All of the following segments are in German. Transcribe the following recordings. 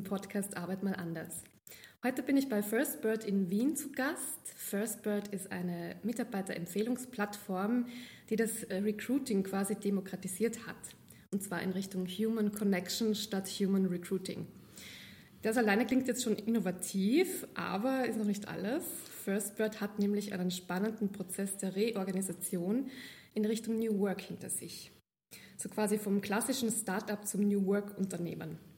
zum Podcast Arbeit mal anders. Heute bin ich bei FirstBird in Wien zu Gast. FirstBird ist eine Mitarbeiterempfehlungsplattform, die das äh, Recruiting quasi demokratisiert hat. Und zwar in Richtung Human Connection statt Human Recruiting. Das alleine klingt jetzt schon innovativ, aber ist noch nicht alles. FirstBird hat nämlich einen spannenden Prozess der Reorganisation in Richtung New Work hinter sich. So quasi vom klassischen Startup zum New Work Unternehmen.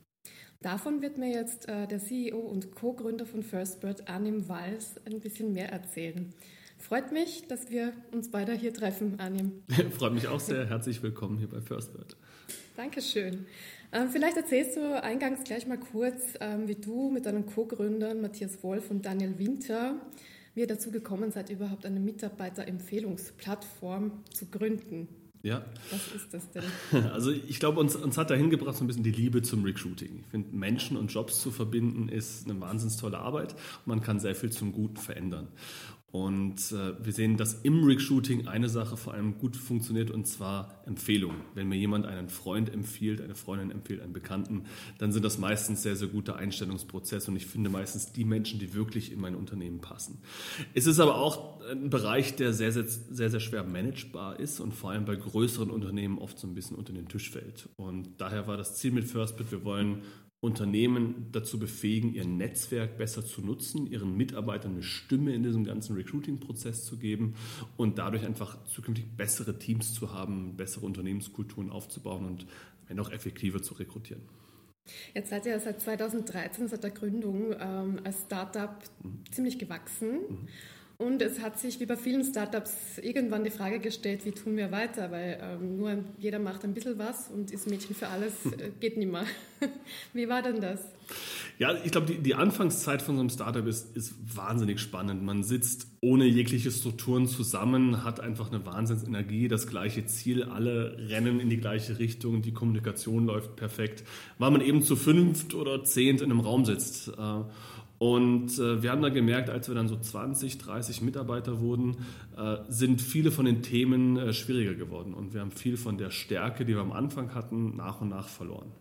Davon wird mir jetzt äh, der CEO und Co-Gründer von FirstBird, Arnim Walls, ein bisschen mehr erzählen. Freut mich, dass wir uns beide hier treffen, Arnim. Freut mich auch sehr. Herzlich willkommen hier bei FirstBird. Dankeschön. Ähm, vielleicht erzählst du eingangs gleich mal kurz, ähm, wie du mit deinen Co-Gründern Matthias Wolf und Daniel Winter, wie ihr dazu gekommen seid, überhaupt eine Mitarbeiterempfehlungsplattform zu gründen. Ja. Was ist das denn? Also ich glaube, uns, uns hat dahin gebracht so ein bisschen die Liebe zum Recruiting. Ich finde, Menschen und Jobs zu verbinden ist eine wahnsinnig tolle Arbeit und man kann sehr viel zum Guten verändern. Und äh, wir sehen, dass im Recruiting eine Sache vor allem gut funktioniert und zwar Empfehlungen. Wenn mir jemand einen Freund empfiehlt, eine Freundin empfiehlt, einen Bekannten, dann sind das meistens sehr, sehr gute Einstellungsprozesse und ich finde meistens die Menschen, die wirklich in mein Unternehmen passen. Es ist aber auch ein Bereich, der sehr, sehr, sehr, sehr schwer managebar ist und vor allem bei größeren Unternehmen oft so ein bisschen unter den Tisch fällt. Und daher war das Ziel mit FirstBit, wir wollen Unternehmen dazu befähigen, ihr Netzwerk besser zu nutzen, ihren Mitarbeitern eine Stimme in diesem ganzen Recruiting-Prozess zu geben und dadurch einfach zukünftig bessere Teams zu haben, bessere Unternehmenskulturen aufzubauen und auch effektiver zu rekrutieren. Jetzt seid ihr seit 2013, seit der Gründung ähm, als Startup mhm. ziemlich gewachsen. Mhm. Und es hat sich wie bei vielen Startups irgendwann die Frage gestellt, wie tun wir weiter, weil ähm, nur jeder macht ein bisschen was und ist Mädchen für alles, äh, geht nicht mehr. wie war denn das? Ja, ich glaube, die, die, Anfangszeit von so einem Startup ist, ist wahnsinnig spannend. Man sitzt ohne jegliche Strukturen zusammen, hat einfach eine Wahnsinnsenergie, das gleiche Ziel, alle rennen in die gleiche Richtung, die Kommunikation läuft perfekt, weil man eben zu fünft oder zehnt in einem Raum sitzt. Äh, und äh, wir haben dann gemerkt, als wir dann so 20, 30 Mitarbeiter wurden, äh, sind viele von den Themen äh, schwieriger geworden. Und wir haben viel von der Stärke, die wir am Anfang hatten, nach und nach verloren.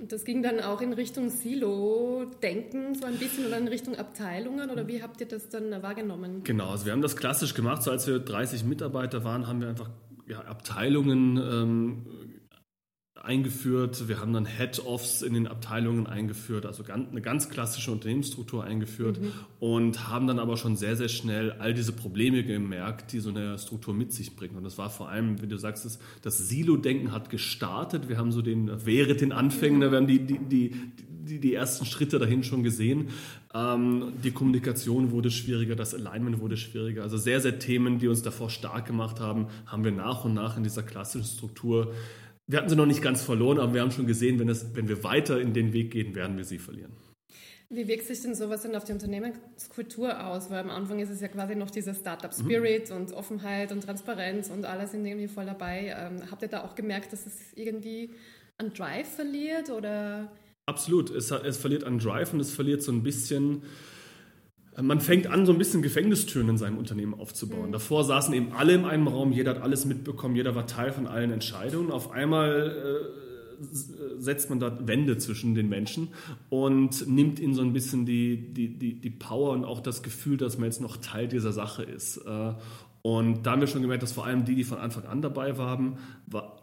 Und das ging dann auch in Richtung Silo-Denken so ein bisschen oder in Richtung Abteilungen oder wie habt ihr das dann wahrgenommen? Genau, also wir haben das klassisch gemacht. So als wir 30 Mitarbeiter waren, haben wir einfach ja, Abteilungen ähm, eingeführt. Wir haben dann Head-Offs in den Abteilungen eingeführt, also eine ganz klassische Unternehmensstruktur eingeführt mhm. und haben dann aber schon sehr, sehr schnell all diese Probleme gemerkt, die so eine Struktur mit sich bringt. Und das war vor allem, wie du sagst, das, das Silo-Denken hat gestartet. Wir haben so den, wäre den Anfängen, wir haben die, die, die, die, die ersten Schritte dahin schon gesehen. Ähm, die Kommunikation wurde schwieriger, das Alignment wurde schwieriger. Also sehr, sehr Themen, die uns davor stark gemacht haben, haben wir nach und nach in dieser klassischen Struktur wir hatten sie noch nicht ganz verloren, aber wir haben schon gesehen, wenn, es, wenn wir weiter in den Weg gehen, werden wir sie verlieren. Wie wirkt sich denn sowas denn auf die Unternehmenskultur aus? Weil am Anfang ist es ja quasi noch dieser Startup-Spirit mhm. und Offenheit und Transparenz und alles sind irgendwie voll dabei. Ähm, habt ihr da auch gemerkt, dass es irgendwie an Drive verliert oder? Absolut, es, es verliert an Drive und es verliert so ein bisschen man fängt an, so ein bisschen Gefängnistüren in seinem Unternehmen aufzubauen. Mhm. Davor saßen eben alle in einem Raum, jeder hat alles mitbekommen, jeder war Teil von allen Entscheidungen. Auf einmal äh, setzt man da Wände zwischen den Menschen und nimmt ihnen so ein bisschen die, die, die, die Power und auch das Gefühl, dass man jetzt noch Teil dieser Sache ist. Äh, und da haben wir schon gemerkt, dass vor allem die, die von Anfang an dabei waren,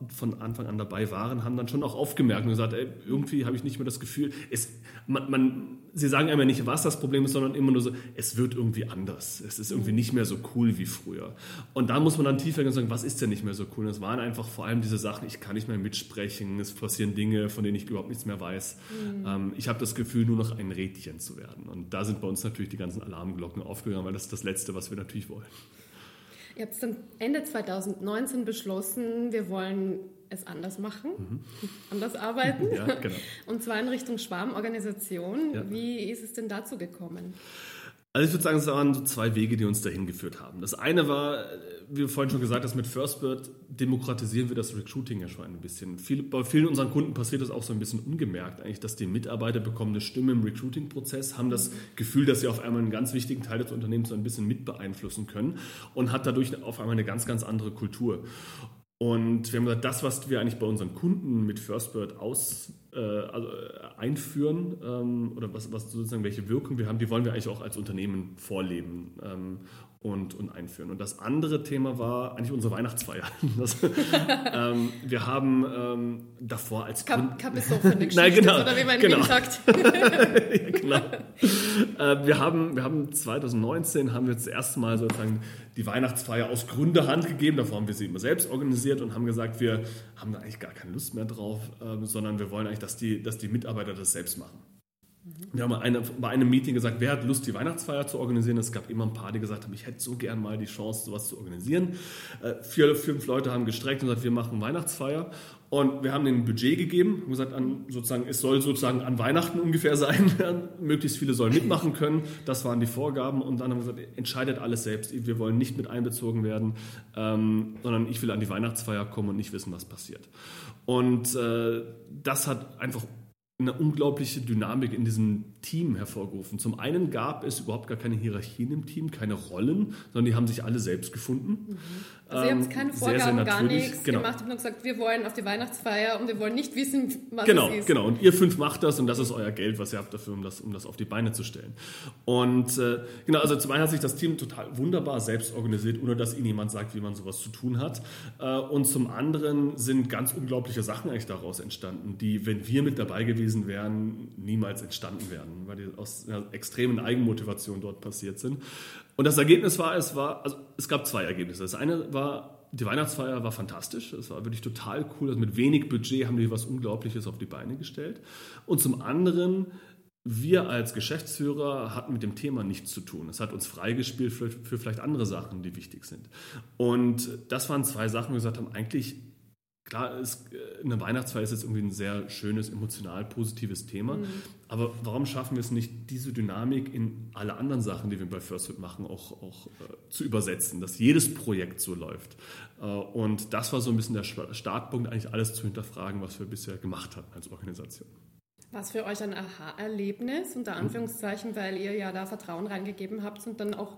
von Anfang an dabei waren, haben dann schon auch aufgemerkt und gesagt, ey, irgendwie habe ich nicht mehr das Gefühl, es, man, man, sie sagen einmal nicht, was das Problem ist, sondern immer nur so, es wird irgendwie anders. Es ist irgendwie nicht mehr so cool wie früher. Und da muss man dann tiefer gehen und sagen, was ist denn nicht mehr so cool? Und es waren einfach vor allem diese Sachen, ich kann nicht mehr mitsprechen, es passieren Dinge, von denen ich überhaupt nichts mehr weiß. Mhm. Ähm, ich habe das Gefühl, nur noch ein Rädchen zu werden. Und da sind bei uns natürlich die ganzen Alarmglocken aufgegangen, weil das ist das Letzte, was wir natürlich wollen. Ihr habt dann Ende 2019 beschlossen, wir wollen es anders machen, mhm. anders arbeiten. Ja, genau. Und zwar in Richtung Schwarmorganisation. Ja. Wie ist es denn dazu gekommen? Also ich würde sagen, es waren so zwei Wege, die uns dahin geführt haben. Das eine war, wie wir vorhin schon gesagt haben, mit FirstBird demokratisieren wir das Recruiting ja schon ein bisschen. Bei vielen unseren Kunden passiert das auch so ein bisschen ungemerkt eigentlich, dass die Mitarbeiter bekommen eine Stimme im Recruiting-Prozess, haben das Gefühl, dass sie auf einmal einen ganz wichtigen Teil des Unternehmens so ein bisschen mit beeinflussen können und hat dadurch auf einmal eine ganz, ganz andere Kultur. Und wir haben gesagt, das, was wir eigentlich bei unseren Kunden mit FirstBird aus, äh, also, äh, einführen ähm, oder was, was sozusagen welche Wirkung wir haben, die wollen wir eigentlich auch als Unternehmen vorleben. Ähm, und, und einführen. Und das andere Thema war eigentlich unsere Weihnachtsfeier. Das, ähm, wir haben ähm, davor als Kap Kapisophen Nein, genau, oder wie man genau. sagt. ja, genau. Äh, wir, haben, wir haben 2019 haben wir das erste Mal sozusagen die Weihnachtsfeier aus Gründerhand gegeben. Davor haben wir sie immer selbst organisiert und haben gesagt, wir haben da eigentlich gar keine Lust mehr drauf, äh, sondern wir wollen eigentlich, dass die, dass die Mitarbeiter das selbst machen. Wir haben bei einem Meeting gesagt, wer hat Lust, die Weihnachtsfeier zu organisieren? Es gab immer ein paar, die gesagt haben, ich hätte so gern mal die Chance, sowas zu organisieren. Äh, vier, fünf Leute haben gestreckt und gesagt, wir machen Weihnachtsfeier. Und wir haben ihnen ein Budget gegeben und gesagt, an, sozusagen, es soll sozusagen an Weihnachten ungefähr sein. Möglichst viele sollen mitmachen können. Das waren die Vorgaben. Und dann haben wir gesagt, entscheidet alles selbst. Wir wollen nicht mit einbezogen werden, ähm, sondern ich will an die Weihnachtsfeier kommen und nicht wissen, was passiert. Und äh, das hat einfach eine unglaubliche Dynamik in diesem Team hervorgerufen. Zum einen gab es überhaupt gar keine Hierarchien im Team, keine Rollen, sondern die haben sich alle selbst gefunden. Mhm. Also ihr habt keine Vorgaben, sehr, sehr gar nichts genau. gemacht. Ihr habt nur gesagt, wir wollen auf die Weihnachtsfeier und wir wollen nicht wissen, was genau, es ist. Genau, und ihr fünf macht das und das ist euer Geld, was ihr habt dafür, um das, um das auf die Beine zu stellen. Und äh, genau, also zum einen hat sich das Team total wunderbar selbst organisiert, ohne dass ihnen jemand sagt, wie man sowas zu tun hat. Äh, und zum anderen sind ganz unglaubliche Sachen eigentlich daraus entstanden, die, wenn wir mit dabei gewesen wären, niemals entstanden wären, weil die aus einer extremen Eigenmotivation dort passiert sind. Und das Ergebnis war, es war, also es gab zwei Ergebnisse. Das eine war, die Weihnachtsfeier war fantastisch. Es war wirklich total cool. Also mit wenig Budget haben die was Unglaubliches auf die Beine gestellt. Und zum anderen, wir als Geschäftsführer hatten mit dem Thema nichts zu tun. Es hat uns freigespielt für, für vielleicht andere Sachen, die wichtig sind. Und das waren zwei Sachen, wo wir gesagt haben, eigentlich Klar, ist, äh, eine Weihnachtsfeier ist jetzt irgendwie ein sehr schönes, emotional positives Thema. Mhm. Aber warum schaffen wir es nicht, diese Dynamik in alle anderen Sachen, die wir bei Firstwood machen, auch, auch äh, zu übersetzen, dass jedes Projekt so läuft? Äh, und das war so ein bisschen der Startpunkt, eigentlich alles zu hinterfragen, was wir bisher gemacht haben als Organisation. Was für euch ein Aha-Erlebnis, unter mhm. Anführungszeichen, weil ihr ja da Vertrauen reingegeben habt und dann auch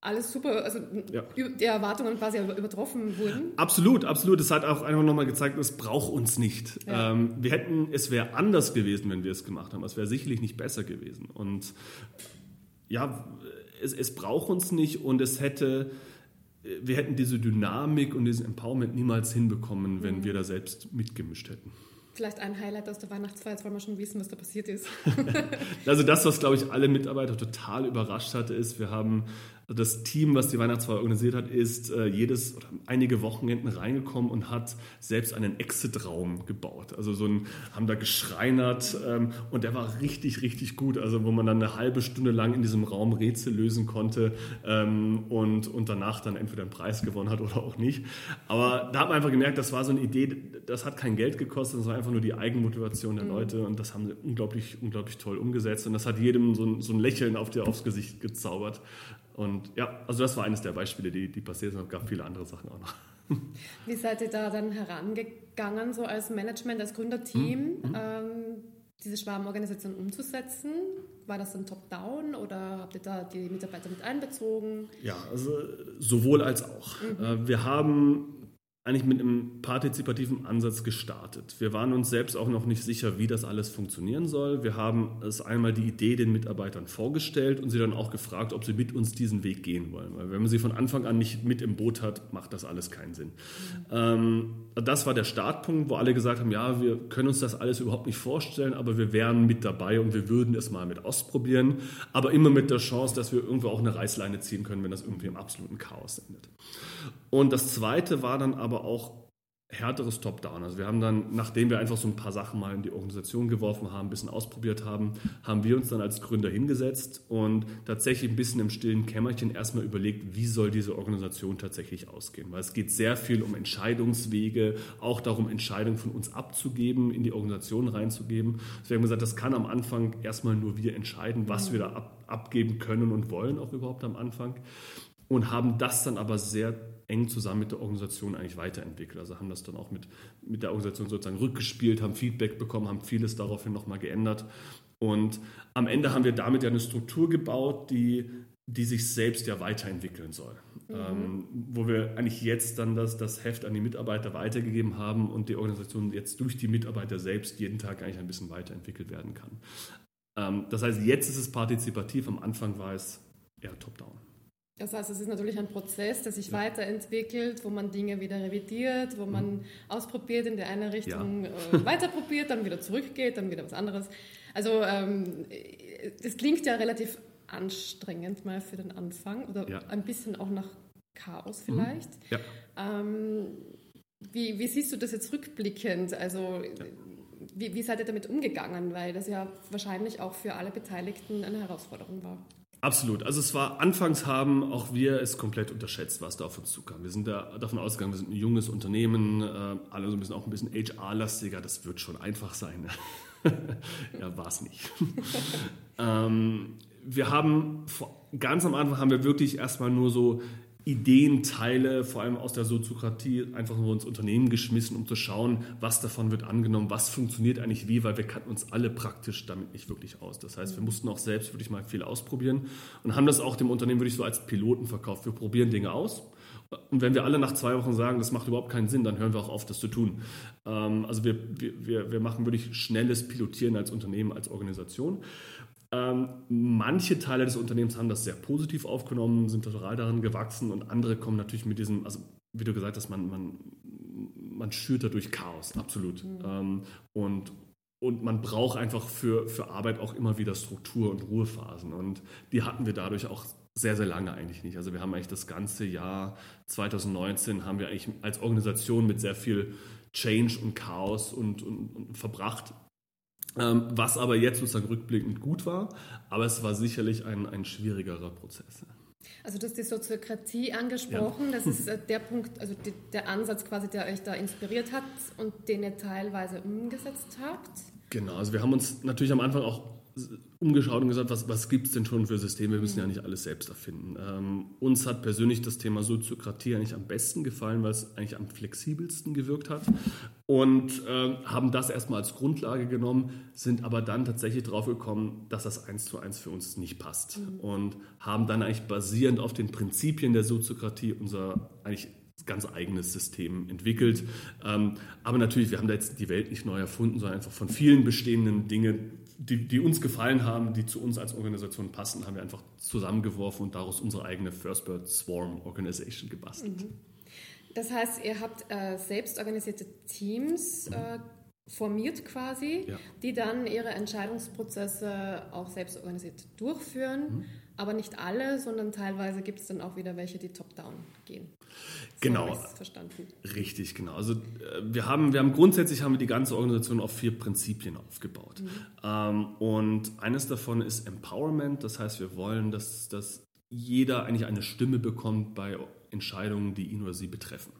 alles super, also ja. die Erwartungen quasi übertroffen wurden. Absolut, absolut. Es hat auch einfach nochmal gezeigt, es braucht uns nicht. Ja. Ähm, wir hätten, es wäre anders gewesen, wenn wir es gemacht haben. Es wäre sicherlich nicht besser gewesen. Und ja, es, es braucht uns nicht und es hätte, wir hätten diese Dynamik und diesen Empowerment niemals hinbekommen, wenn mhm. wir da selbst mitgemischt hätten. Vielleicht ein Highlight aus der Weihnachtsfeier, jetzt wollen wir schon wissen, was da passiert ist. also das, was, glaube ich, alle Mitarbeiter total überrascht hatte, ist, wir haben das Team, was die Weihnachtsfeier organisiert hat, ist äh, jedes oder einige Wochenenden reingekommen und hat selbst einen Exit-Raum gebaut. Also so ein, haben da geschreinert ähm, und der war richtig, richtig gut. Also wo man dann eine halbe Stunde lang in diesem Raum Rätsel lösen konnte ähm, und, und danach dann entweder einen Preis gewonnen hat oder auch nicht. Aber da hat man einfach gemerkt, das war so eine Idee, das hat kein Geld gekostet, das war einfach nur die Eigenmotivation der mhm. Leute und das haben sie unglaublich, unglaublich toll umgesetzt und das hat jedem so ein, so ein Lächeln auf die, aufs Gesicht gezaubert. Und ja, also das war eines der Beispiele, die, die passiert sind. Es gab viele andere Sachen auch noch. Wie seid ihr da dann herangegangen, so als Management, als Gründerteam, mhm. ähm, diese Schwarmorganisation umzusetzen? War das dann top-down oder habt ihr da die Mitarbeiter mit einbezogen? Ja, also sowohl als auch. Mhm. Äh, wir haben eigentlich mit einem partizipativen Ansatz gestartet. Wir waren uns selbst auch noch nicht sicher, wie das alles funktionieren soll. Wir haben es einmal die Idee den Mitarbeitern vorgestellt und sie dann auch gefragt, ob sie mit uns diesen Weg gehen wollen. Weil wenn man sie von Anfang an nicht mit im Boot hat, macht das alles keinen Sinn. Ähm, das war der Startpunkt, wo alle gesagt haben, ja, wir können uns das alles überhaupt nicht vorstellen, aber wir wären mit dabei und wir würden es mal mit ausprobieren, aber immer mit der Chance, dass wir irgendwo auch eine Reißleine ziehen können, wenn das irgendwie im absoluten Chaos endet. Und das Zweite war dann aber auch härteres Top-Down. Also wir haben dann, nachdem wir einfach so ein paar Sachen mal in die Organisation geworfen haben, ein bisschen ausprobiert haben, haben wir uns dann als Gründer hingesetzt und tatsächlich ein bisschen im stillen Kämmerchen erstmal überlegt, wie soll diese Organisation tatsächlich ausgehen. Weil es geht sehr viel um Entscheidungswege, auch darum, Entscheidungen von uns abzugeben, in die Organisation reinzugeben. Deswegen haben wir gesagt, das kann am Anfang erstmal nur wir entscheiden, was wir da ab, abgeben können und wollen, auch überhaupt am Anfang. Und haben das dann aber sehr eng zusammen mit der Organisation eigentlich weiterentwickelt. Also haben das dann auch mit, mit der Organisation sozusagen rückgespielt, haben Feedback bekommen, haben vieles daraufhin nochmal geändert. Und am Ende haben wir damit ja eine Struktur gebaut, die, die sich selbst ja weiterentwickeln soll. mhm. ähm, wo wir eigentlich jetzt dann das, das Heft an die Mitarbeiter weitergegeben haben und die Organisation jetzt durch die Mitarbeiter selbst jeden Tag eigentlich ein bisschen weiterentwickelt werden kann. Ähm, das heißt, jetzt ist es partizipativ, am Anfang war es eher top-down. Das heißt, es ist natürlich ein Prozess, der sich ja. weiterentwickelt, wo man Dinge wieder revidiert, wo man mhm. ausprobiert, in der eine Richtung ja. äh, weiterprobiert, dann wieder zurückgeht, dann wieder was anderes. Also ähm, das klingt ja relativ anstrengend mal für den Anfang oder ja. ein bisschen auch nach Chaos mhm. vielleicht. Mhm. Ja. Ähm, wie, wie, siehst du das jetzt rückblickend? Also ja. wie, wie seid ihr damit umgegangen? Weil das ja wahrscheinlich auch für alle Beteiligten eine Herausforderung war. Absolut. Also es war anfangs haben auch wir es komplett unterschätzt, was da auf uns zukam. Wir sind da davon ausgegangen, wir sind ein junges Unternehmen, äh, alle so ein bisschen auch ein bisschen HR-lastiger. Das wird schon einfach sein. ja, war es nicht. ähm, wir haben ganz am Anfang haben wir wirklich erstmal nur so Ideenteile, vor allem aus der Soziokratie, einfach nur ins Unternehmen geschmissen, um zu schauen, was davon wird angenommen, was funktioniert eigentlich wie, weil wir kannten uns alle praktisch damit nicht wirklich aus. Das heißt, wir mussten auch selbst wirklich mal viel ausprobieren und haben das auch dem Unternehmen wirklich so als Piloten verkauft. Wir probieren Dinge aus. Und wenn wir alle nach zwei Wochen sagen, das macht überhaupt keinen Sinn, dann hören wir auch auf, das zu tun. Ähm, also wir, wir, wir machen wirklich schnelles Pilotieren als Unternehmen, als Organisation. Ähm, manche Teile des Unternehmens haben das sehr positiv aufgenommen, sind total daran gewachsen und andere kommen natürlich mit diesem, also wie du gesagt hast, man, man, man schürt dadurch Chaos, absolut. Mhm. Ähm, und, und man braucht einfach für, für Arbeit auch immer wieder Struktur und Ruhephasen. Und die hatten wir dadurch auch sehr, sehr lange eigentlich nicht. Also wir haben eigentlich das ganze Jahr 2019 haben wir eigentlich als Organisation mit sehr viel Change und Chaos und, und, und verbracht. Ähm, was aber jetzt sozusagen rückblickend gut war, aber es war sicherlich ein, ein schwierigerer Prozess. Also du hast die Soziokratie angesprochen, ja. das ist äh, der Punkt, also die, der Ansatz quasi, der euch da inspiriert hat und den ihr teilweise umgesetzt habt. Genau, also wir haben uns natürlich am Anfang auch umgeschaut und gesagt, was, was gibt es denn schon für Systeme? Wir müssen ja nicht alles selbst erfinden. Ähm, uns hat persönlich das Thema Soziokratie eigentlich am besten gefallen, weil es eigentlich am flexibelsten gewirkt hat. Und äh, haben das erstmal als Grundlage genommen, sind aber dann tatsächlich drauf gekommen, dass das eins zu eins für uns nicht passt. Mhm. Und haben dann eigentlich basierend auf den Prinzipien der Soziokratie unser eigentlich ganz eigenes System entwickelt. Ähm, aber natürlich, wir haben da jetzt die Welt nicht neu erfunden, sondern einfach von vielen bestehenden Dingen die, die, uns gefallen haben, die zu uns als Organisation passen, haben wir einfach zusammengeworfen und daraus unsere eigene First Bird Swarm Organization gebastelt. Mhm. Das heißt, ihr habt äh, selbst organisierte Teams äh, formiert quasi, ja. die dann ihre Entscheidungsprozesse auch selbst organisiert durchführen. Mhm aber nicht alle, sondern teilweise gibt es dann auch wieder welche, die top-down gehen. So genau. Verstanden. Richtig, genau. Also äh, wir haben, wir haben grundsätzlich haben wir die ganze Organisation auf vier Prinzipien aufgebaut. Mhm. Ähm, und eines davon ist Empowerment. Das heißt, wir wollen, dass, dass jeder eigentlich eine Stimme bekommt bei Entscheidungen, die ihn oder sie betreffen.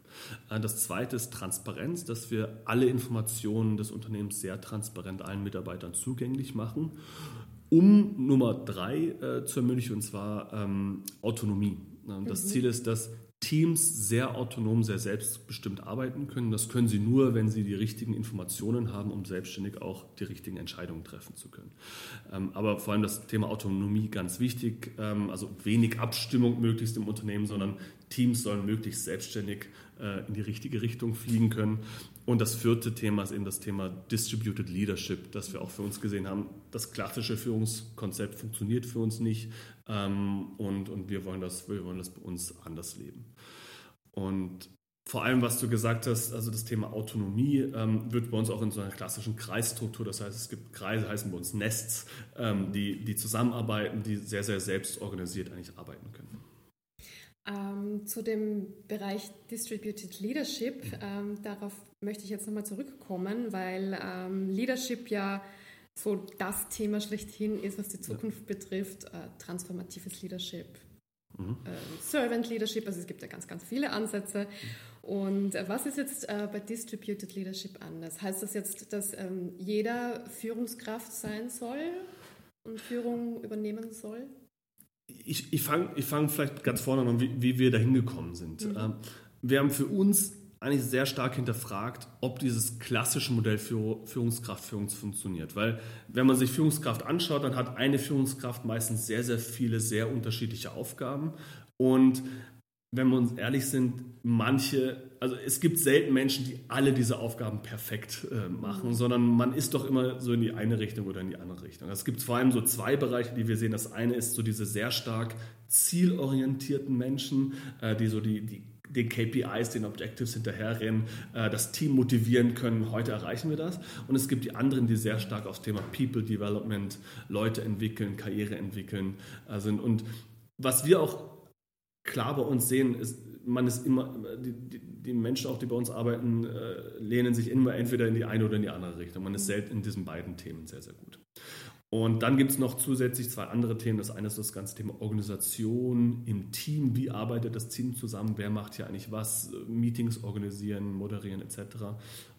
Äh, das zweite ist Transparenz, dass wir alle Informationen des Unternehmens sehr transparent allen Mitarbeitern zugänglich machen um Nummer drei äh, zu ermöglichen, und zwar ähm, Autonomie. Das mhm. Ziel ist, dass Teams sehr autonom, sehr selbstbestimmt arbeiten können. Das können sie nur, wenn sie die richtigen Informationen haben, um selbstständig auch die richtigen Entscheidungen treffen zu können. Ähm, aber vor allem das Thema Autonomie ganz wichtig. Ähm, also wenig Abstimmung möglichst im Unternehmen, sondern Teams sollen möglichst selbstständig in die richtige Richtung fliegen können. Und das vierte Thema ist eben das Thema Distributed Leadership, das wir auch für uns gesehen haben. Das klassische Führungskonzept funktioniert für uns nicht ähm, und, und wir, wollen das, wir wollen das bei uns anders leben. Und vor allem, was du gesagt hast, also das Thema Autonomie ähm, wird bei uns auch in so einer klassischen Kreisstruktur, das heißt, es gibt Kreise, heißen bei uns Nests, ähm, die, die zusammenarbeiten, die sehr, sehr selbstorganisiert eigentlich arbeiten können. Ähm, zu dem Bereich Distributed Leadership, ähm, darauf möchte ich jetzt nochmal zurückkommen, weil ähm, Leadership ja so das Thema schlechthin ist, was die Zukunft ja. betrifft. Äh, transformatives Leadership, mhm. äh, Servant Leadership, also es gibt ja ganz, ganz viele Ansätze. Und äh, was ist jetzt äh, bei Distributed Leadership anders? Heißt das jetzt, dass ähm, jeder Führungskraft sein soll und Führung übernehmen soll? Ich, ich fange ich fang vielleicht ganz vorne an, wie, wie wir da hingekommen sind. Mhm. Ähm, wir haben für uns eigentlich sehr stark hinterfragt, ob dieses klassische Modell für Führungskraftführung funktioniert. Weil wenn man sich Führungskraft anschaut, dann hat eine Führungskraft meistens sehr, sehr viele, sehr unterschiedliche Aufgaben. Und wenn wir uns ehrlich sind, manche, also es gibt selten Menschen, die alle diese Aufgaben perfekt äh, machen, sondern man ist doch immer so in die eine Richtung oder in die andere Richtung. Es gibt vor allem so zwei Bereiche, die wir sehen. Das eine ist so diese sehr stark zielorientierten Menschen, äh, die so die, die den KPIs, den Objectives hinterherrennen, äh, das Team motivieren können, heute erreichen wir das. Und es gibt die anderen, die sehr stark aufs Thema People Development, Leute entwickeln, Karriere entwickeln äh, sind. Und was wir auch klar bei uns sehen, ist, man ist immer, die, die, die Menschen auch, die bei uns arbeiten, äh, lehnen sich immer entweder in die eine oder in die andere Richtung. Man ist selten in diesen beiden Themen sehr, sehr gut. Und dann gibt es noch zusätzlich zwei andere Themen. Das eine ist das ganze Thema Organisation im Team. Wie arbeitet das Team zusammen? Wer macht hier eigentlich was? Meetings organisieren, moderieren etc.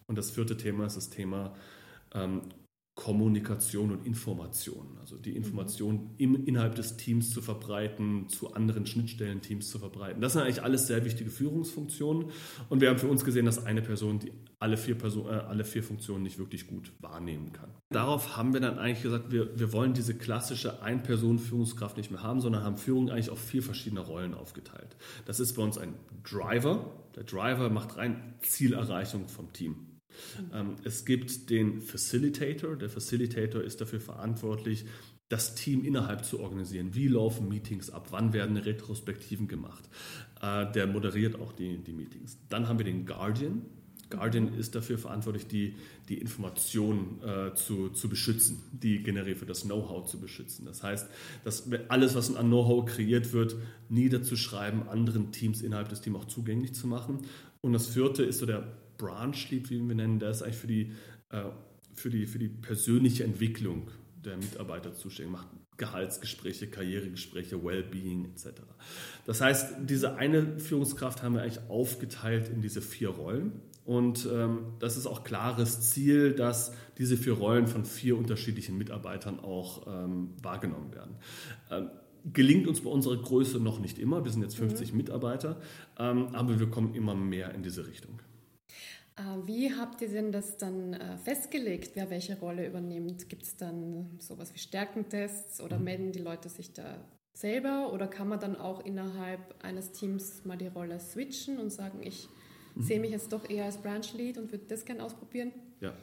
Und das vierte Thema ist das Thema ähm, Kommunikation und Information. Also die Information im, innerhalb des Teams zu verbreiten, zu anderen Schnittstellen-Teams zu verbreiten. Das sind eigentlich alles sehr wichtige Führungsfunktionen. Und wir haben für uns gesehen, dass eine Person die alle vier, Person, äh, alle vier Funktionen nicht wirklich gut wahrnehmen kann. Darauf haben wir dann eigentlich gesagt, wir, wir wollen diese klassische Ein-Personen-Führungskraft nicht mehr haben, sondern haben Führung eigentlich auf vier verschiedene Rollen aufgeteilt. Das ist bei uns ein Driver. Der Driver macht rein Zielerreichung vom Team. Ähm, es gibt den Facilitator. Der Facilitator ist dafür verantwortlich, das Team innerhalb zu organisieren. Wie laufen Meetings ab? Wann werden Retrospektiven gemacht? Äh, der moderiert auch die, die Meetings. Dann haben wir den Guardian. Guardian ist dafür verantwortlich, die, die Informationen äh, zu, zu beschützen, die generell für das Know-how zu beschützen. Das heißt, dass alles, was an Know-how kreiert wird, niederzuschreiben, anderen Teams innerhalb des Teams auch zugänglich zu machen. Und das vierte ist so der Branch Lead, wie wir nennen, der ist eigentlich für die, äh, für die, für die persönliche Entwicklung der Mitarbeiter zuständig, macht Gehaltsgespräche, Karrieregespräche, Wellbeing etc. Das heißt, diese eine Führungskraft haben wir eigentlich aufgeteilt in diese vier Rollen. Und ähm, das ist auch klares Ziel, dass diese vier Rollen von vier unterschiedlichen Mitarbeitern auch ähm, wahrgenommen werden. Ähm, gelingt uns bei unserer Größe noch nicht immer. Wir sind jetzt 50 mhm. Mitarbeiter, ähm, aber wir kommen immer mehr in diese Richtung. Äh, wie habt ihr denn das dann äh, festgelegt, wer welche Rolle übernimmt? Gibt es dann sowas wie Stärkentests oder mhm. melden die Leute sich da selber oder kann man dann auch innerhalb eines Teams mal die Rolle switchen und sagen, ich. Sehe mich jetzt doch eher als Branch Lead und würde das gerne ausprobieren? Ja,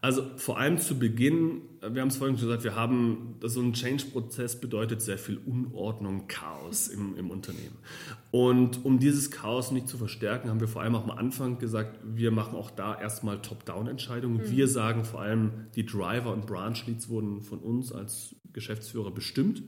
also vor allem zu Beginn, wir haben es vorhin schon gesagt, wir haben, so ein Change-Prozess bedeutet sehr viel Unordnung, Chaos im, im Unternehmen. Und um dieses Chaos nicht zu verstärken, haben wir vor allem auch am Anfang gesagt, wir machen auch da erstmal Top-Down-Entscheidungen. Mhm. Wir sagen vor allem, die Driver und Branch-Leads wurden von uns als Geschäftsführer bestimmt.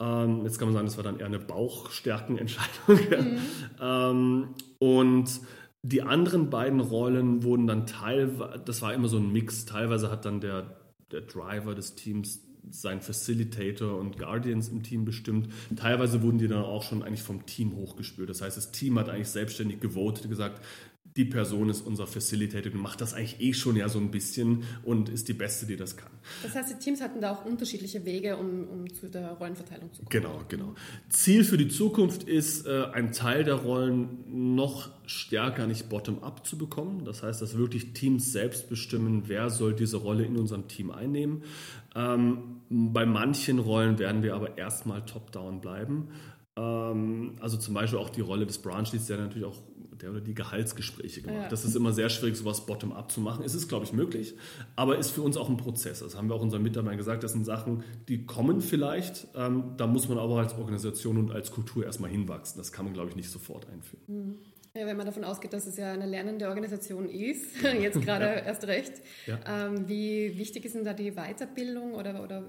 Ähm, jetzt kann man sagen, das war dann eher eine Bauchstärkenentscheidung. Mhm. ähm, und die anderen beiden Rollen wurden dann teilweise, das war immer so ein Mix, teilweise hat dann der, der Driver des Teams sein Facilitator und Guardians im Team bestimmt. Teilweise wurden die dann auch schon eigentlich vom Team hochgespürt. Das heißt, das Team hat eigentlich selbstständig gewotet, gesagt, die Person ist unser Facilitator und macht das eigentlich eh schon ja so ein bisschen und ist die Beste, die das kann. Das heißt, die Teams hatten da auch unterschiedliche Wege, um, um zu der Rollenverteilung zu kommen. Genau, genau. Ziel für die Zukunft ist, äh, einen Teil der Rollen noch stärker nicht bottom-up zu bekommen. Das heißt, dass wirklich Teams selbst bestimmen, wer soll diese Rolle in unserem Team einnehmen. Ähm, bei manchen Rollen werden wir aber erstmal top-down bleiben. Ähm, also zum Beispiel auch die Rolle des Branch Leads, der natürlich auch der oder die Gehaltsgespräche gemacht. Ja. Das ist immer sehr schwierig, sowas bottom-up zu machen. Es ist, glaube ich, möglich, aber ist für uns auch ein Prozess. Das haben wir auch unseren Mitarbeitern gesagt. Das sind Sachen, die kommen vielleicht. Ähm, da muss man aber als Organisation und als Kultur erstmal hinwachsen. Das kann man, glaube ich, nicht sofort einführen. Mhm. Ja, wenn man davon ausgeht, dass es ja eine lernende Organisation ist, jetzt gerade ja. erst recht, ja. ähm, wie wichtig ist denn da die Weiterbildung oder, oder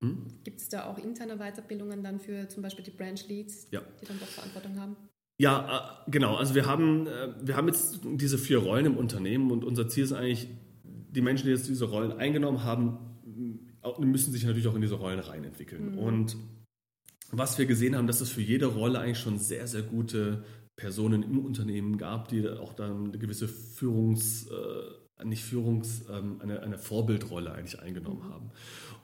hm? gibt es da auch interne Weiterbildungen dann für zum Beispiel die Branch Leads, die dann doch Verantwortung haben? Ja, äh, genau. Also wir haben, äh, wir haben jetzt diese vier Rollen im Unternehmen und unser Ziel ist eigentlich, die Menschen, die jetzt diese Rollen eingenommen haben, müssen sich natürlich auch in diese Rollen reinentwickeln. Mhm. Und was wir gesehen haben, dass es für jede Rolle eigentlich schon sehr, sehr gute Personen im Unternehmen gab, die auch dann eine gewisse Führungs, äh, nicht Führungs, ähm, eine, eine Vorbildrolle eigentlich eingenommen mhm. haben.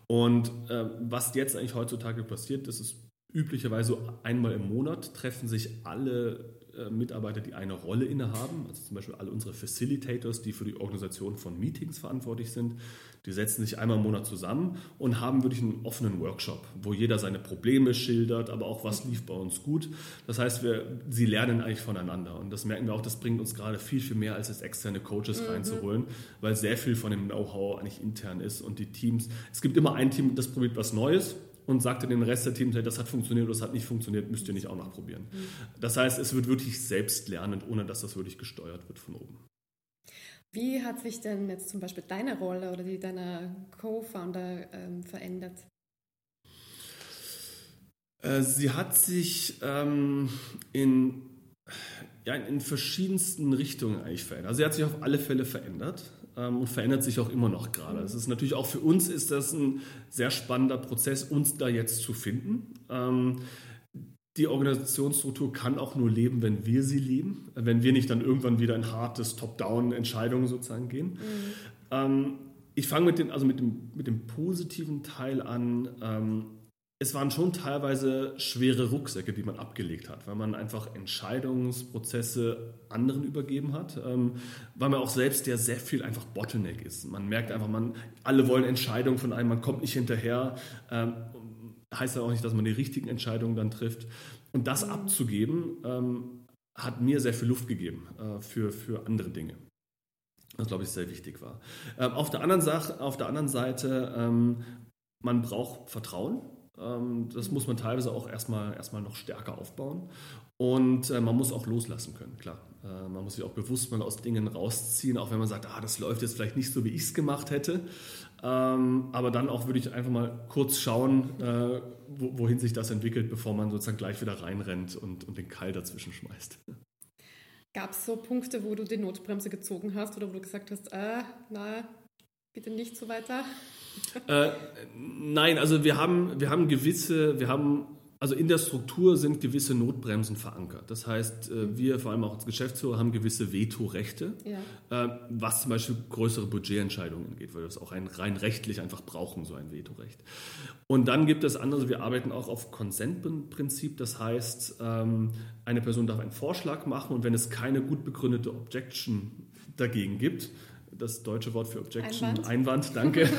Und äh, was jetzt eigentlich heutzutage passiert, das ist üblicherweise einmal im Monat treffen sich alle äh, Mitarbeiter, die eine Rolle innehaben, also zum Beispiel alle unsere Facilitators, die für die Organisation von Meetings verantwortlich sind, die setzen sich einmal im Monat zusammen und haben wirklich einen offenen Workshop, wo jeder seine Probleme schildert, aber auch was lief bei uns gut. Das heißt, wir, sie lernen eigentlich voneinander und das merken wir auch, das bringt uns gerade viel, viel mehr, als es externe Coaches mhm. reinzuholen, weil sehr viel von dem Know-how eigentlich intern ist und die Teams, es gibt immer ein Team, das probiert was Neues und sagte den Rest der Teams, hey, das hat funktioniert oder das hat nicht funktioniert, müsst ihr nicht auch noch probieren. Mhm. Das heißt, es wird wirklich selbst lernend, ohne dass das wirklich gesteuert wird von oben. Wie hat sich denn jetzt zum Beispiel deine Rolle oder die deiner Co-Founder ähm, verändert? Äh, sie hat sich ähm, in, ja, in verschiedensten Richtungen eigentlich verändert. Also sie hat sich auf alle Fälle verändert und verändert sich auch immer noch gerade. Es ist natürlich auch für uns ist das ein sehr spannender Prozess, uns da jetzt zu finden. Ähm, die Organisationsstruktur kann auch nur leben, wenn wir sie lieben, wenn wir nicht dann irgendwann wieder in hartes Top-Down-Entscheidungen sozusagen gehen. Mhm. Ähm, ich fange mit, also mit, dem, mit dem positiven Teil an. Es waren schon teilweise schwere Rucksäcke, die man abgelegt hat, weil man einfach Entscheidungsprozesse anderen übergeben hat, ähm, weil man auch selbst der sehr viel einfach Bottleneck ist. Man merkt einfach, man alle wollen Entscheidungen von einem, man kommt nicht hinterher. Ähm, heißt ja auch nicht, dass man die richtigen Entscheidungen dann trifft. Und das abzugeben, ähm, hat mir sehr viel Luft gegeben äh, für, für andere Dinge. Das, glaube ich, sehr wichtig war. Ähm, auf, der anderen Sache, auf der anderen Seite, ähm, man braucht Vertrauen. Ähm, das muss man teilweise auch erstmal, erstmal noch stärker aufbauen. Und äh, man muss auch loslassen können, klar. Äh, man muss sich auch bewusst mal aus Dingen rausziehen, auch wenn man sagt, ah, das läuft jetzt vielleicht nicht so, wie ich es gemacht hätte. Ähm, aber dann auch würde ich einfach mal kurz schauen, äh, wo, wohin sich das entwickelt, bevor man sozusagen gleich wieder reinrennt und, und den Keil dazwischen schmeißt. Gab es so Punkte, wo du die Notbremse gezogen hast oder wo du gesagt hast, äh, na, bitte nicht so weiter? Äh, nein, also wir haben, wir haben gewisse, wir haben also in der Struktur sind gewisse Notbremsen verankert. Das heißt, äh, wir vor allem auch als Geschäftsführer haben gewisse Vetorechte, ja. Äh, was zum Beispiel größere Budgetentscheidungen angeht, weil wir das auch rein, rein rechtlich einfach brauchen, so ein Vetorecht. Und dann gibt es andere, wir arbeiten auch auf Consent-Prinzip. Das heißt, ähm, eine Person darf einen Vorschlag machen und wenn es keine gut begründete Objection dagegen gibt, das deutsche Wort für Objection, Einwand, Einwand danke.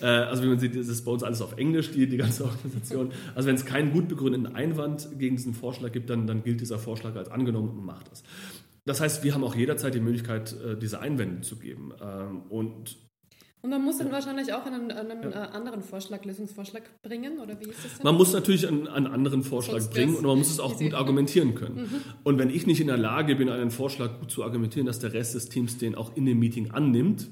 Äh, also wie man sieht, das ist bei uns alles auf Englisch, die, die ganze Organisation. Also wenn es keinen gut begründeten Einwand gegen diesen Vorschlag gibt, dann, dann gilt dieser Vorschlag als angenommen und macht das. Das heißt, wir haben auch jederzeit die Möglichkeit, äh, diese Einwände zu geben. Ähm, und und man muss dann ja. wahrscheinlich auch einen, einen ja. Äh, anderen Vorschlag, Lösungsvorschlag bringen, oder wie ist das denn? Man muss natürlich einen, einen anderen Vorschlag Sonst bringen und man muss es auch gut argumentieren können. Mhm. Und wenn ich nicht in der Lage bin, einen Vorschlag gut zu argumentieren, dass der Rest des Teams den auch in dem Meeting annimmt,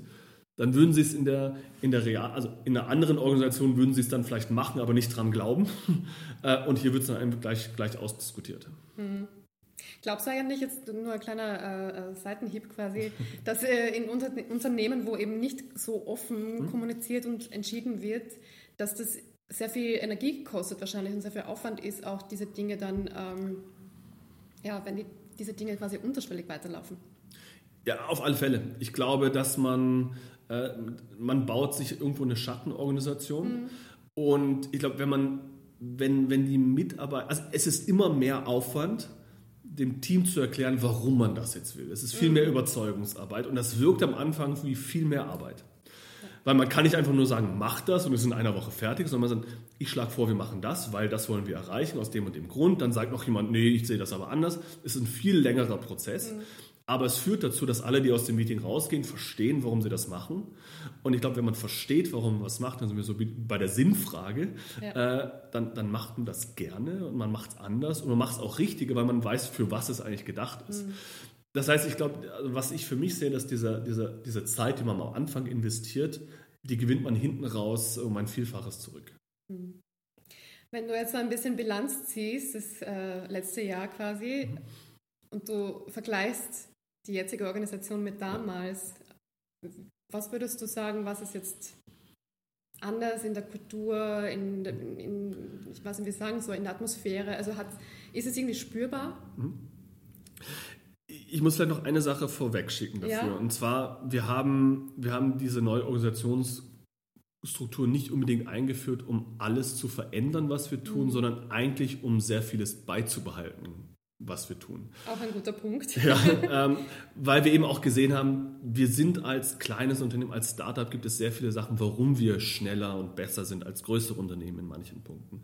dann würden sie es in der, in der Real, also in einer anderen Organisation würden sie es dann vielleicht machen, aber nicht dran glauben. Äh, und hier wird es dann gleich, gleich ausdiskutiert. Mhm. Glaubst du eigentlich jetzt nur ein kleiner äh, äh Seitenhieb quasi, dass äh, in unter Unternehmen, wo eben nicht so offen mhm. kommuniziert und entschieden wird, dass das sehr viel Energie kostet wahrscheinlich und sehr viel Aufwand ist, auch diese Dinge dann, ähm, ja, wenn die, diese Dinge quasi unterschwellig weiterlaufen? Ja, auf alle Fälle. Ich glaube, dass man, äh, man baut sich irgendwo eine Schattenorganisation mhm. und ich glaube, wenn man, wenn, wenn die Mitarbeiter, also es ist immer mehr Aufwand, dem Team zu erklären, warum man das jetzt will. Es ist viel mehr mhm. Überzeugungsarbeit und das wirkt am Anfang wie viel mehr Arbeit. Weil man kann nicht einfach nur sagen, mach das und es ist in einer Woche fertig, sondern man sagt, ich schlage vor, wir machen das, weil das wollen wir erreichen aus dem und dem Grund. Dann sagt noch jemand, nee, ich sehe das aber anders. Es ist ein viel längerer Prozess. Mhm. Aber es führt dazu, dass alle, die aus dem Meeting rausgehen, verstehen, warum sie das machen. Und ich glaube, wenn man versteht, warum man was macht, dann sind wir so bei der Sinnfrage, ja. äh, dann, dann macht man das gerne und man macht es anders und man macht es auch richtig, weil man weiß, für was es eigentlich gedacht ist. Mhm. Das heißt, ich glaube, also was ich für mich sehe, dass dieser, dieser, diese Zeit, die man am Anfang investiert, die gewinnt man hinten raus um ein Vielfaches zurück. Mhm. Wenn du jetzt so ein bisschen Bilanz ziehst, das äh, letzte Jahr quasi, mhm. und du vergleichst die jetzige Organisation mit damals. Was würdest du sagen, was ist jetzt anders in der Kultur, in, in ich weiß nicht, wie sagen, so in der Atmosphäre? Also hat, ist es irgendwie spürbar? Mhm. Ich muss vielleicht noch eine Sache vorweg schicken dafür. Ja. Und zwar, wir haben, wir haben diese neue Organisationsstruktur nicht unbedingt eingeführt, um alles zu verändern, was wir tun, mhm. sondern eigentlich, um sehr vieles beizubehalten. Was wir tun. Auch ein guter Punkt. Ja, ähm, weil wir eben auch gesehen haben, wir sind als kleines Unternehmen, als Startup gibt es sehr viele Sachen, warum wir schneller und besser sind als größere Unternehmen in manchen Punkten.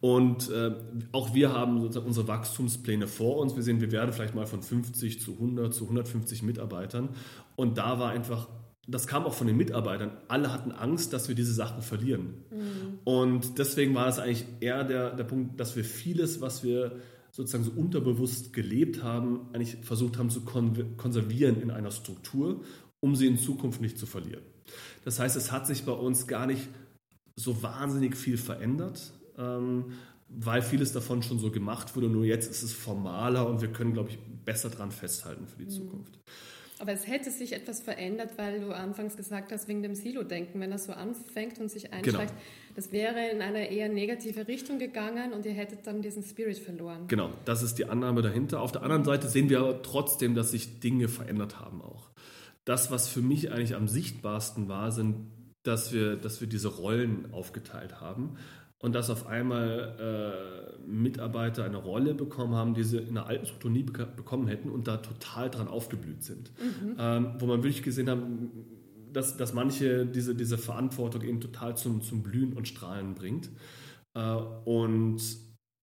Und äh, auch wir haben sozusagen unsere Wachstumspläne vor uns. Wir sehen, wir werden vielleicht mal von 50 zu 100 zu 150 Mitarbeitern. Und da war einfach das kam auch von den Mitarbeitern. Alle hatten Angst, dass wir diese Sachen verlieren. Mhm. Und deswegen war es eigentlich eher der, der Punkt, dass wir vieles, was wir sozusagen so unterbewusst gelebt haben, eigentlich versucht haben zu konservieren in einer Struktur, um sie in Zukunft nicht zu verlieren. Das heißt, es hat sich bei uns gar nicht so wahnsinnig viel verändert, ähm, weil vieles davon schon so gemacht wurde. Nur jetzt ist es formaler und wir können, glaube ich, besser dran festhalten für die mhm. Aber es hätte sich etwas verändert, weil du anfangs gesagt hast, wegen dem Silo-Denken, wenn er so anfängt und sich einschleicht, genau. das wäre in eine eher negative Richtung gegangen und ihr hättet dann diesen Spirit verloren. Genau, das ist die Annahme dahinter. Auf der anderen Seite sehen wir aber trotzdem, dass sich Dinge verändert haben auch. Das, was für mich eigentlich am sichtbarsten war, sind, dass wir, dass wir diese Rollen aufgeteilt haben und dass auf einmal äh, Mitarbeiter eine Rolle bekommen haben, die sie in der alten Struktur nie be bekommen hätten und da total dran aufgeblüht sind. Mhm. Ähm, wo man wirklich gesehen hat, dass, dass manche diese, diese Verantwortung eben total zum, zum Blühen und Strahlen bringt. Äh, und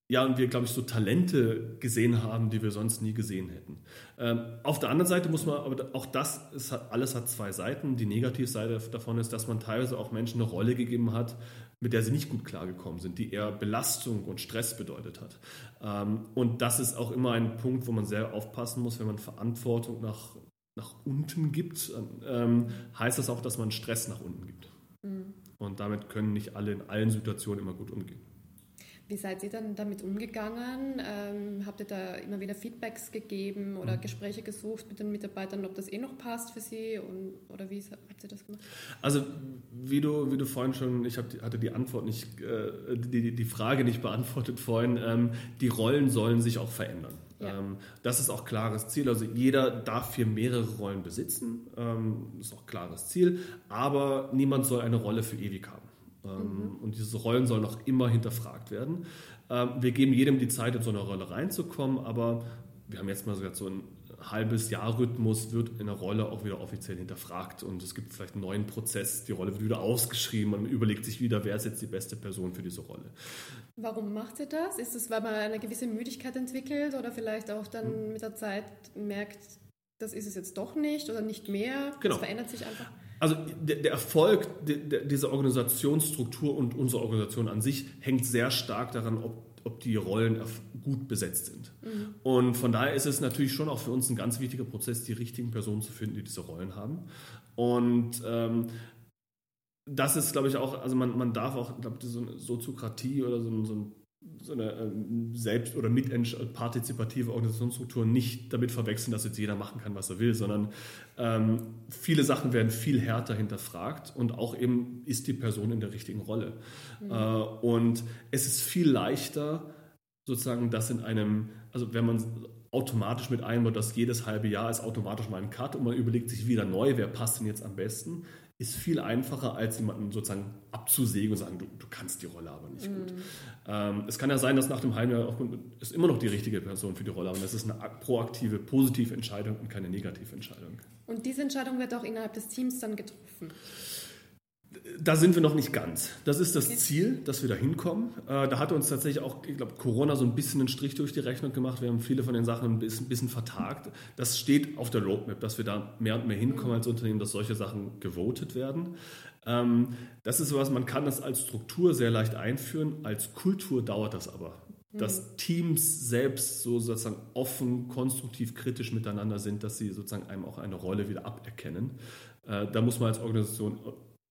ja, und wir, glaube ich, so Talente gesehen haben, die wir sonst nie gesehen hätten. Ähm, auf der anderen Seite muss man, aber auch das, ist, alles hat zwei Seiten. Die Negativseite davon ist, dass man teilweise auch Menschen eine Rolle gegeben hat, mit der sie nicht gut klargekommen sind, die eher Belastung und Stress bedeutet hat. Ähm, und das ist auch immer ein Punkt, wo man sehr aufpassen muss, wenn man Verantwortung nach, nach unten gibt, ähm, heißt das auch, dass man Stress nach unten gibt. Mhm. Und damit können nicht alle in allen Situationen immer gut umgehen. Wie seid ihr dann damit umgegangen? Ähm, habt ihr da immer wieder Feedbacks gegeben oder mhm. Gespräche gesucht mit den Mitarbeitern, ob das eh noch passt für sie? Und, oder wie habt ihr das gemacht? Also, wie du, wie du vorhin schon, ich hab, hatte die Antwort nicht, äh, die, die Frage nicht beantwortet vorhin, ähm, die Rollen sollen sich auch verändern. Ja. Ähm, das ist auch klares Ziel. Also jeder darf hier mehrere Rollen besitzen. Ähm, das ist auch klares Ziel. Aber niemand soll eine Rolle für ewig haben. Ähm, mhm. Und diese Rollen sollen auch immer hinterfragt werden. Ähm, wir geben jedem die Zeit, in so eine Rolle reinzukommen, aber wir haben jetzt mal sogar so ein halbes Jahr Rhythmus, wird in der Rolle auch wieder offiziell hinterfragt und es gibt vielleicht einen neuen Prozess, die Rolle wird wieder ausgeschrieben und man überlegt sich wieder, wer ist jetzt die beste Person für diese Rolle. Warum macht ihr das? Ist es, weil man eine gewisse Müdigkeit entwickelt oder vielleicht auch dann hm. mit der Zeit merkt, das ist es jetzt doch nicht oder nicht mehr? Genau. Das verändert sich einfach. Also der, der Erfolg dieser Organisationsstruktur und unserer Organisation an sich hängt sehr stark daran, ob, ob die Rollen gut besetzt sind. Mhm. Und von daher ist es natürlich schon auch für uns ein ganz wichtiger Prozess, die richtigen Personen zu finden, die diese Rollen haben. Und ähm, das ist, glaube ich, auch, also man, man darf auch, glaube ich, so eine Soziokratie oder so, so ein so eine ähm, selbst- oder mitpartizipative Organisationsstruktur nicht damit verwechseln, dass jetzt jeder machen kann, was er will, sondern ähm, viele Sachen werden viel härter hinterfragt und auch eben ist die Person in der richtigen Rolle. Mhm. Äh, und es ist viel leichter, sozusagen das in einem, also wenn man automatisch mit einbaut, dass jedes halbe Jahr ist automatisch mal ein Cut und man überlegt sich wieder neu, wer passt denn jetzt am besten, ist viel einfacher, als jemanden sozusagen abzusägen und sagen, du, du kannst die Rolle aber nicht mm. gut. Ähm, es kann ja sein, dass nach dem halben Jahr auch ist immer noch die richtige Person für die Rolle, aber das ist eine proaktive, positive Entscheidung und keine negative Entscheidung. Und diese Entscheidung wird auch innerhalb des Teams dann getroffen? Da sind wir noch nicht ganz. Das ist das. Ziel, dass wir da hinkommen. Äh, da hat uns tatsächlich auch, ich glaube, Corona so ein bisschen einen Strich durch die Rechnung gemacht. Wir haben viele von den Sachen ein bisschen, ein bisschen vertagt. Das steht auf der Roadmap, dass wir da mehr und mehr hinkommen als Unternehmen, dass solche Sachen gewotet werden. Ähm, das ist sowas, man kann das als Struktur sehr leicht einführen. Als Kultur dauert das aber. Dass mhm. Teams selbst so sozusagen offen, konstruktiv, kritisch miteinander sind, dass sie sozusagen einem auch eine Rolle wieder aberkennen. Äh, da muss man als Organisation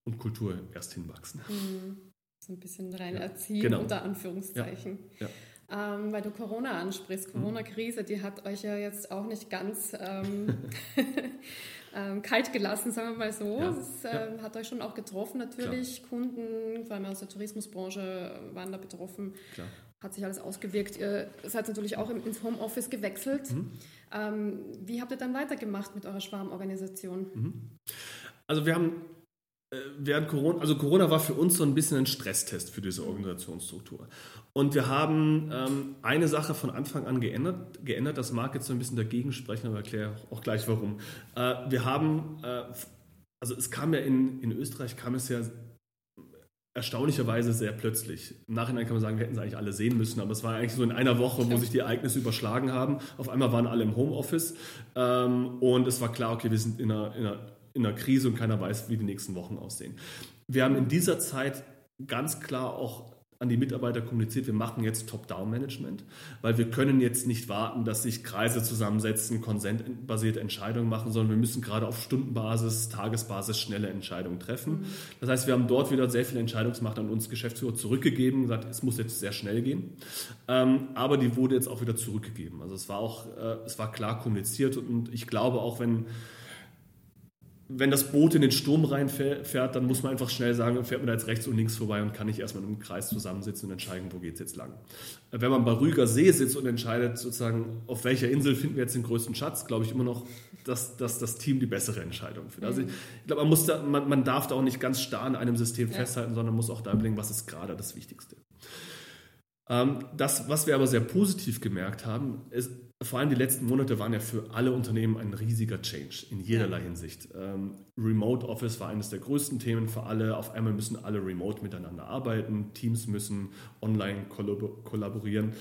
und Kultur erst hinwachsen. Mhm. So ein bisschen rein ja. erziehen, genau. unter Anführungszeichen. Ja. Ja. Ähm, weil du Corona ansprichst, mhm. Corona-Krise, die hat euch ja jetzt auch nicht ganz ähm, ähm, kalt gelassen, sagen wir mal so. Es ähm, hat euch schon auch getroffen, natürlich. Klar. Kunden, vor allem aus der Tourismusbranche, waren da betroffen. Klar. Hat sich alles ausgewirkt. Ihr seid natürlich auch ins Homeoffice gewechselt. Mhm. Ähm, wie habt ihr dann weitergemacht mit eurer Schwarmorganisation? Mhm. Also wir haben äh, während Corona, also Corona war für uns so ein bisschen ein Stresstest für diese Organisationsstruktur. Und wir haben ähm, eine Sache von Anfang an geändert, geändert. Das mag jetzt so ein bisschen dagegen sprechen, aber erkläre auch gleich warum. Äh, wir haben, äh, also es kam ja in, in Österreich, kam es ja erstaunlicherweise sehr plötzlich. Im Nachhinein kann man sagen, wir hätten es eigentlich alle sehen müssen, aber es war eigentlich so in einer Woche, wo sich die Ereignisse überschlagen haben. Auf einmal waren alle im Homeoffice ähm, und es war klar, okay, wir sind in einer, in einer in einer Krise und keiner weiß, wie die nächsten Wochen aussehen. Wir haben in dieser Zeit ganz klar auch an die Mitarbeiter kommuniziert, wir machen jetzt Top-Down-Management, weil wir können jetzt nicht warten, dass sich Kreise zusammensetzen, konsentbasierte Entscheidungen machen, sondern wir müssen gerade auf Stundenbasis, Tagesbasis schnelle Entscheidungen treffen. Mhm. Das heißt, wir haben dort wieder sehr viel Entscheidungsmacht an uns Geschäftsführer zurückgegeben, gesagt, es muss jetzt sehr schnell gehen. Ähm, aber die wurde jetzt auch wieder zurückgegeben. Also es war auch, äh, es war klar kommuniziert und ich glaube auch, wenn wenn das Boot in den Sturm reinfährt, dann muss man einfach schnell sagen, fährt man da jetzt rechts und links vorbei und kann nicht erstmal im Kreis zusammensitzen und entscheiden, wo geht es jetzt lang. Wenn man bei Rüger See sitzt und entscheidet, sozusagen, auf welcher Insel finden wir jetzt den größten Schatz, glaube ich immer noch, dass, dass das Team die bessere Entscheidung findet. Also ich, ich glaube, man, da, man, man, darf da auch nicht ganz starr an einem System ja. festhalten, sondern muss auch da überlegen, was ist gerade das Wichtigste. Ähm, das, was wir aber sehr positiv gemerkt haben, ist, vor allem die letzten Monate waren ja für alle Unternehmen ein riesiger Change in jederlei Hinsicht. Ähm, Remote Office war eines der größten Themen für alle. Auf einmal müssen alle remote miteinander arbeiten, Teams müssen online kollaborieren.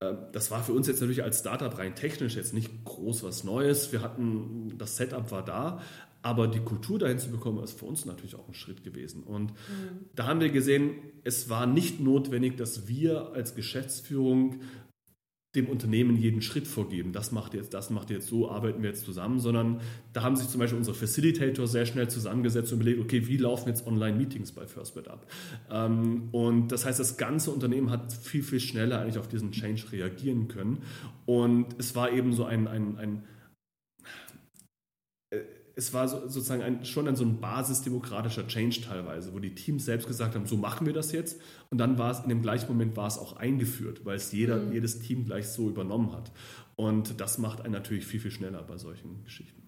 Ähm, das war für uns jetzt natürlich als Startup rein technisch jetzt nicht groß was Neues. Wir hatten, das Setup war da, aber die Kultur dahin zu bekommen, ist für uns natürlich auch ein Schritt gewesen. Und mhm. da haben wir gesehen, es war nicht notwendig, dass wir als Geschäftsführung dem Unternehmen jeden Schritt vorgeben. Das macht jetzt, das macht jetzt so, arbeiten wir jetzt zusammen, sondern da haben sich zum Beispiel unsere Facilitator sehr schnell zusammengesetzt und überlegt, okay, wie laufen jetzt Online-Meetings bei FirstBit ab? Ähm, und das heißt, das ganze Unternehmen hat viel, viel schneller eigentlich auf diesen Change reagieren können. Und es war eben so ein, ein, ein äh, es war so, sozusagen ein, schon ein so ein basisdemokratischer Change teilweise, wo die Teams selbst gesagt haben, so machen wir das jetzt. Und dann war es in dem gleichen Moment war es auch eingeführt, weil es jeder, mhm. jedes Team gleich so übernommen hat. Und das macht einen natürlich viel, viel schneller bei solchen Geschichten.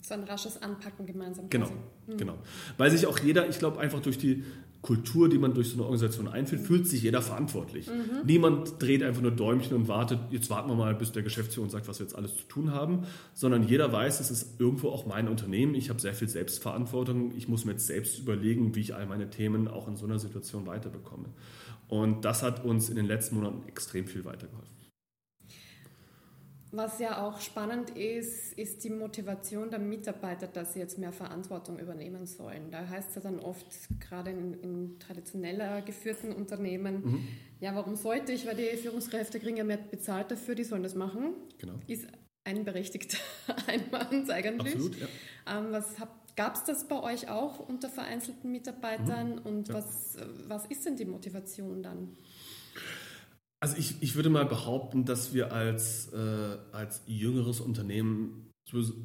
So ein rasches Anpacken gemeinsam. Genau, mhm. genau. Weil sich auch jeder, ich glaube, einfach durch die Kultur, die man durch so eine Organisation einführt, fühlt sich jeder verantwortlich. Mhm. Niemand dreht einfach nur Däumchen und wartet, jetzt warten wir mal, bis der Geschäftsführer uns sagt, was wir jetzt alles zu tun haben, sondern jeder weiß, es ist irgendwo auch mein Unternehmen, ich habe sehr viel Selbstverantwortung, ich muss mir jetzt selbst überlegen, wie ich all meine Themen auch in so einer Situation weiterbekomme. Und das hat uns in den letzten Monaten extrem viel weitergeholfen. Was ja auch spannend ist, ist die Motivation der Mitarbeiter, dass sie jetzt mehr Verantwortung übernehmen sollen. Da heißt es ja dann oft, gerade in, in traditioneller geführten Unternehmen, mhm. ja, warum sollte ich, weil die Führungskräfte kriegen ja mehr bezahlt dafür, die sollen das machen. Genau. Ist ein berechtigter Einwand eigentlich. Absolut, ja. Ähm, was Gab es das bei euch auch unter vereinzelten Mitarbeitern mhm. und ja. was, was ist denn die Motivation dann? Also ich, ich würde mal behaupten, dass wir als, äh, als jüngeres Unternehmen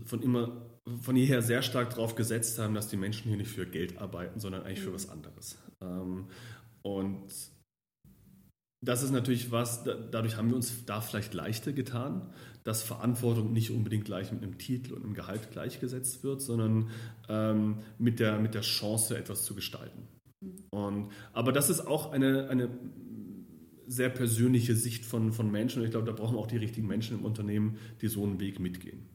von immer von jeher sehr stark darauf gesetzt haben, dass die Menschen hier nicht für Geld arbeiten, sondern eigentlich mhm. für was anderes. Ähm, und das ist natürlich was, dadurch haben wir uns da vielleicht leichter getan, dass Verantwortung nicht unbedingt gleich mit einem Titel und einem Gehalt gleichgesetzt wird, sondern ähm, mit, der, mit der Chance, etwas zu gestalten. Mhm. Und, aber das ist auch eine, eine sehr persönliche Sicht von, von Menschen und ich glaube, da brauchen wir auch die richtigen Menschen im Unternehmen, die so einen Weg mitgehen.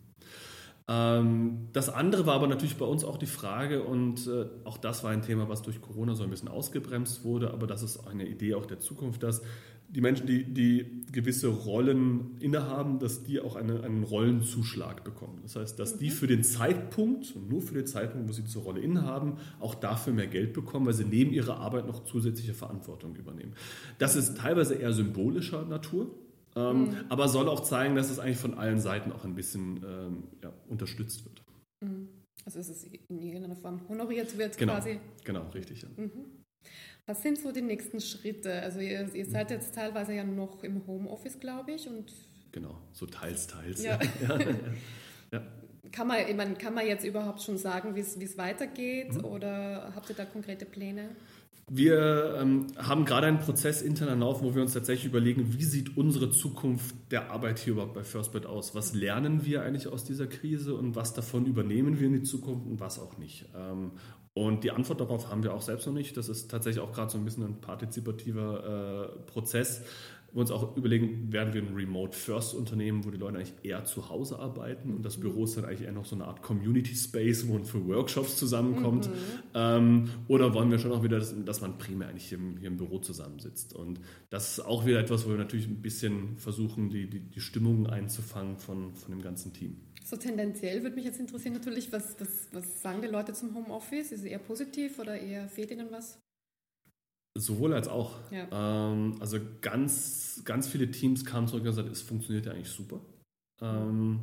Ähm, das andere war aber natürlich bei uns auch die Frage, und äh, auch das war ein Thema, was durch Corona so ein bisschen ausgebremst wurde, aber das ist eine Idee auch der Zukunft, dass die Menschen, die, die gewisse Rollen innehaben, dass die auch eine, einen Rollenzuschlag bekommen. Das heißt, dass mhm. die für den Zeitpunkt, und nur für den Zeitpunkt, wo sie diese Rolle innehaben, auch dafür mehr Geld bekommen, weil sie neben ihrer Arbeit noch zusätzliche Verantwortung übernehmen. Das ist teilweise eher symbolischer Natur. Ähm, mhm. Aber soll auch zeigen, dass es eigentlich von allen Seiten auch ein bisschen ähm, ja, unterstützt wird. Mhm. Also dass es in irgendeiner Form honoriert wird genau, quasi. Genau, richtig. Ja. Mhm. Was sind so die nächsten Schritte? Also ihr, ihr seid jetzt teilweise ja noch im Homeoffice, glaube ich. Und genau, so teils, teils. Ja. ja. ja. Kann, man, ich meine, kann man jetzt überhaupt schon sagen, wie es weitergeht? Mhm. Oder habt ihr da konkrete Pläne? Wir ähm, haben gerade einen Prozess intern am wo wir uns tatsächlich überlegen, wie sieht unsere Zukunft der Arbeit hier überhaupt bei FirstBird aus? Was lernen wir eigentlich aus dieser Krise und was davon übernehmen wir in die Zukunft und was auch nicht? Ähm, und die Antwort darauf haben wir auch selbst noch nicht. Das ist tatsächlich auch gerade so ein bisschen ein partizipativer äh, Prozess wir uns auch überlegen, werden wir ein Remote-First-Unternehmen, wo die Leute eigentlich eher zu Hause arbeiten und das Büro ist dann eigentlich eher noch so eine Art Community-Space, wo man für Workshops zusammenkommt. Mhm. Ähm, oder wollen wir schon auch wieder, dass, dass man primär eigentlich hier im, hier im, Büro zusammensitzt. Und das ist auch wieder etwas, wo wir natürlich ein bisschen versuchen, die, die, die Stimmung einzufangen von, von dem ganzen Team. So tendenziell würde mich jetzt interessieren natürlich, was, was, was sagen die Leute zum Homeoffice? Ist es eher positiv oder eher fehlt ihnen was? Sowohl als auch. Ja. Ähm, also ganz, ganz viele Teams kamen zurück und gesagt, es funktioniert ja eigentlich super. Ähm,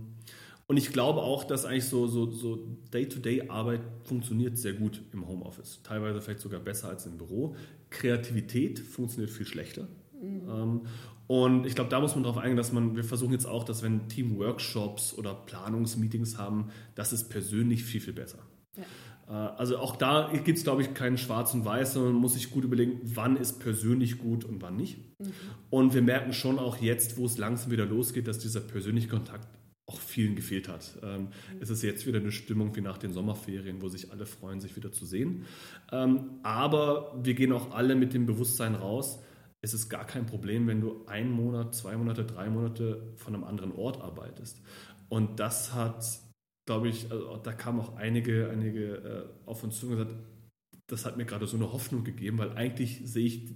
und ich glaube auch, dass eigentlich so, so, so Day-to-Day-Arbeit funktioniert sehr gut im Homeoffice. Teilweise vielleicht sogar besser als im Büro. Kreativität funktioniert viel schlechter. Mhm. Ähm, und ich glaube, da muss man darauf eingehen, dass man, wir versuchen jetzt auch, dass wenn Team-Workshops oder Planungsmeetings haben, das ist persönlich viel, viel besser. Ja. Äh, also auch da gibt es, glaube ich, keinen Schwarz und Weiß, sondern man muss sich gut überlegen, wann ist persönlich gut und wann nicht. Mhm. Und wir merken schon auch jetzt, wo es langsam wieder losgeht, dass dieser persönliche Kontakt auch vielen gefehlt hat. Ähm, mhm. Es ist jetzt wieder eine Stimmung wie nach den Sommerferien, wo sich alle freuen, sich wieder zu sehen. Ähm, aber wir gehen auch alle mit dem Bewusstsein raus, es ist gar kein Problem, wenn du einen Monat, zwei Monate, drei Monate von einem anderen Ort arbeitest. Und das hat glaube ich, also da kamen auch einige, einige äh, auf uns zu und gesagt, das hat mir gerade so eine Hoffnung gegeben, weil eigentlich sehe ich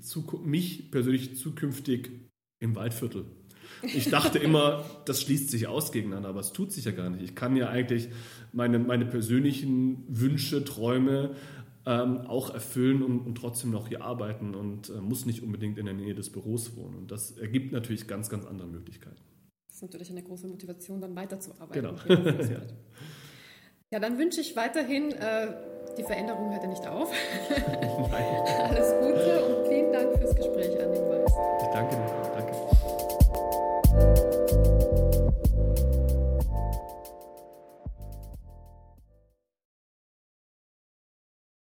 mich persönlich zukünftig im Waldviertel. Ich dachte immer, das schließt sich aus gegeneinander, aber es tut sich ja gar nicht. Ich kann ja eigentlich meine, meine persönlichen Wünsche, Träume ähm, auch erfüllen und, und, trotzdem noch hier arbeiten und äh, muss nicht unbedingt in der Nähe des Büros wohnen. Und das ergibt natürlich ganz, ganz andere Möglichkeiten ist natürlich eine große Motivation, dann weiterzuarbeiten. Genau. ja. ja. dann wünsche ich weiterhin, äh, die Veränderung hört ja nicht auf. Alles Gute und vielen Dank fürs Gespräch, an den Weiß. Ich danke dir. Danke.